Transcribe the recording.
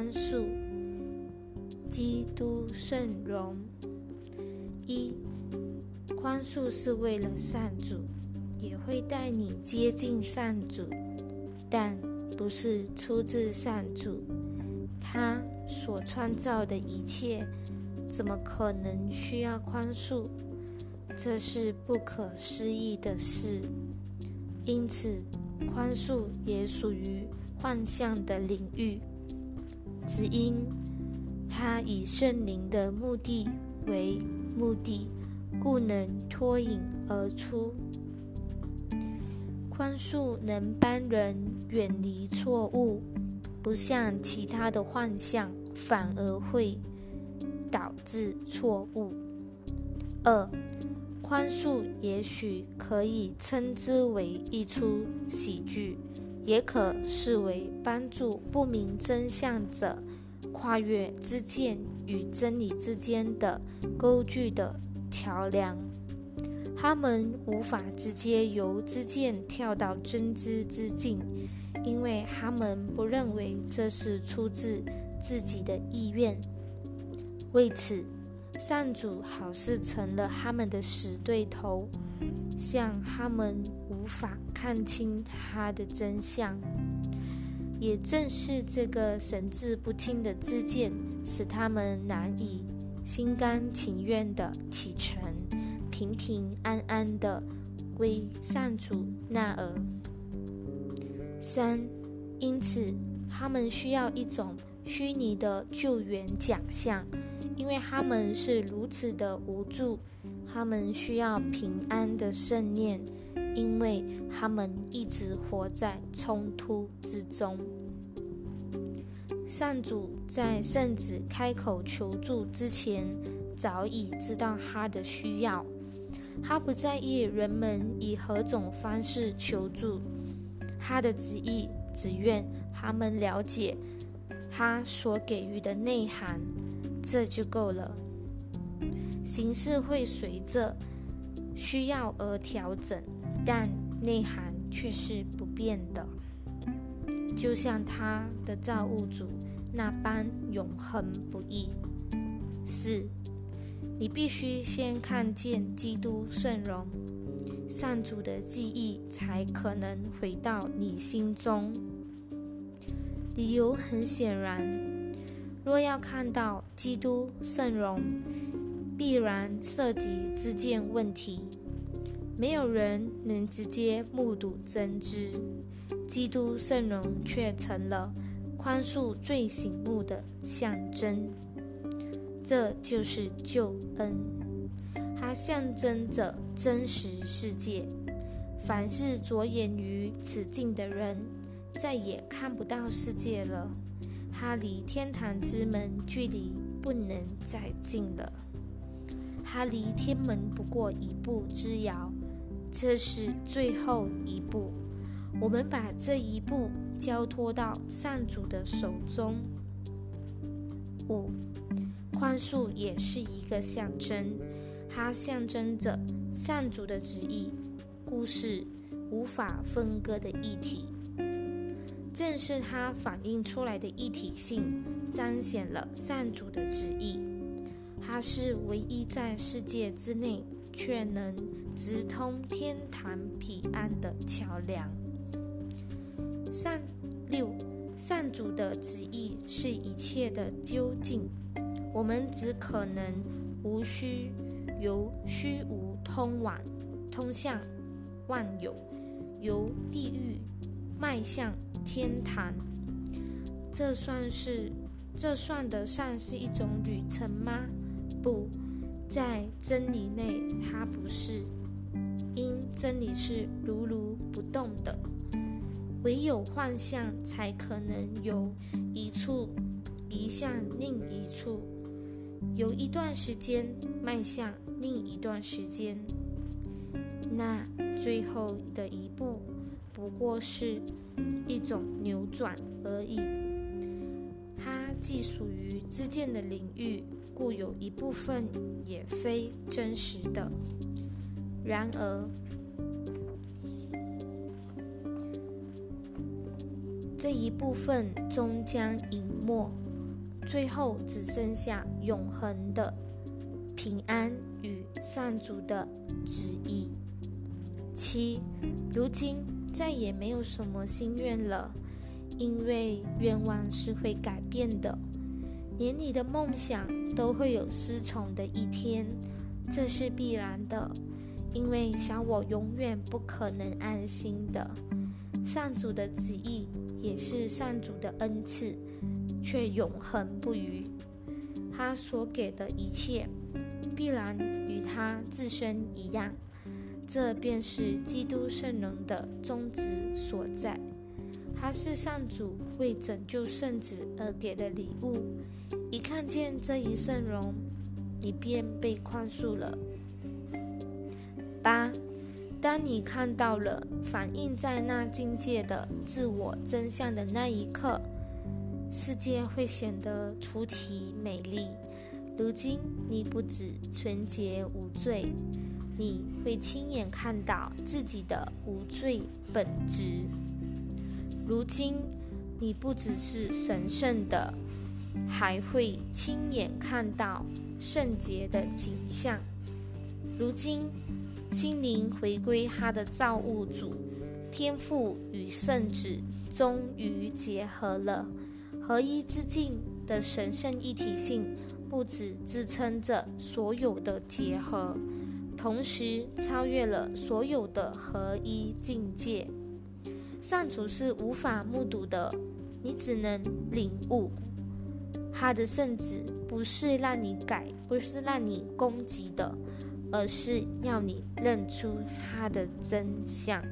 宽恕。基督圣容。一，宽恕是为了善主，也会带你接近善主，但不是出自善主。他所创造的一切，怎么可能需要宽恕？这是不可思议的事。因此，宽恕也属于幻象的领域，只因。他以圣灵的目的为目的，故能脱颖而出。宽恕能帮人远离错误，不像其他的幻象，反而会导致错误。二，宽恕也许可以称之为一出喜剧，也可视为帮助不明真相者。跨越知见与真理之间的沟距的桥梁，他们无法直接由知见跳到真知之境，因为他们不认为这是出自自己的意愿。为此，善主好似成了他们的死对头，像他们无法看清他的真相。也正是这个神志不清的自见，使他们难以心甘情愿的启程，平平安安的归善主那儿。三，因此他们需要一种虚拟的救援假象，因为他们是如此的无助，他们需要平安的圣念。因为他们一直活在冲突之中。上主在圣子开口求助之前，早已知道他的需要。他不在意人们以何种方式求助，他的旨意只愿他们了解他所给予的内涵，这就够了。形式会随着需要而调整。但内涵却是不变的，就像他的造物主那般永恒不易。四，你必须先看见基督圣容，上主的记忆才可能回到你心中。理由很显然，若要看到基督圣容，必然涉及自见问题。没有人能直接目睹真知，基督圣容却成了宽恕最醒目的象征。这就是救恩，它象征着真实世界。凡是着眼于此境的人，再也看不到世界了。他离天堂之门距离不能再近了，他离天门不过一步之遥。这是最后一步，我们把这一步交托到上主的手中。五，宽恕也是一个象征，它象征着上主的旨意，故事无法分割的一体。正是它反映出来的一体性，彰显了善主的旨意。它是唯一在世界之内。却能直通天堂彼岸的桥梁。善六，善主的旨意是一切的究竟，我们只可能无需由虚无通往通向万有，由地狱迈向天堂。这算是这算得上是一种旅程吗？不。在真理内，它不是，因真理是如如不动的，唯有幻象才可能由一处移向另一处，由一段时间迈向另一段时间。那最后的一步，不过是一种扭转而已。它既属于自见的领域。故有一部分也非真实的。然而，这一部分终将隐没，最后只剩下永恒的平安与上主的旨意。七，如今再也没有什么心愿了，因为愿望是会改变的，连你的梦想都会有失宠的一天，这是必然的，因为小我永远不可能安心的。上主的旨意也是上主的恩赐，却永恒不渝。他所给的一切，必然与他自身一样。这便是基督圣容的宗旨所在。它是上主为拯救圣子而给的礼物。一看见这一圣容，你便被宽恕了。八，当你看到了反映在那境界的自我真相的那一刻，世界会显得出奇美丽。如今你不止纯洁无罪。你会亲眼看到自己的无罪本质。如今，你不只是神圣的，还会亲眼看到圣洁的景象。如今，心灵回归他的造物主，天父与圣旨终于结合了，合一之境的神圣一体性，不止支撑着所有的结合。同时超越了所有的合一境界，上主是无法目睹的，你只能领悟。他的圣旨不是让你改，不是让你攻击的，而是要你认出他的真相。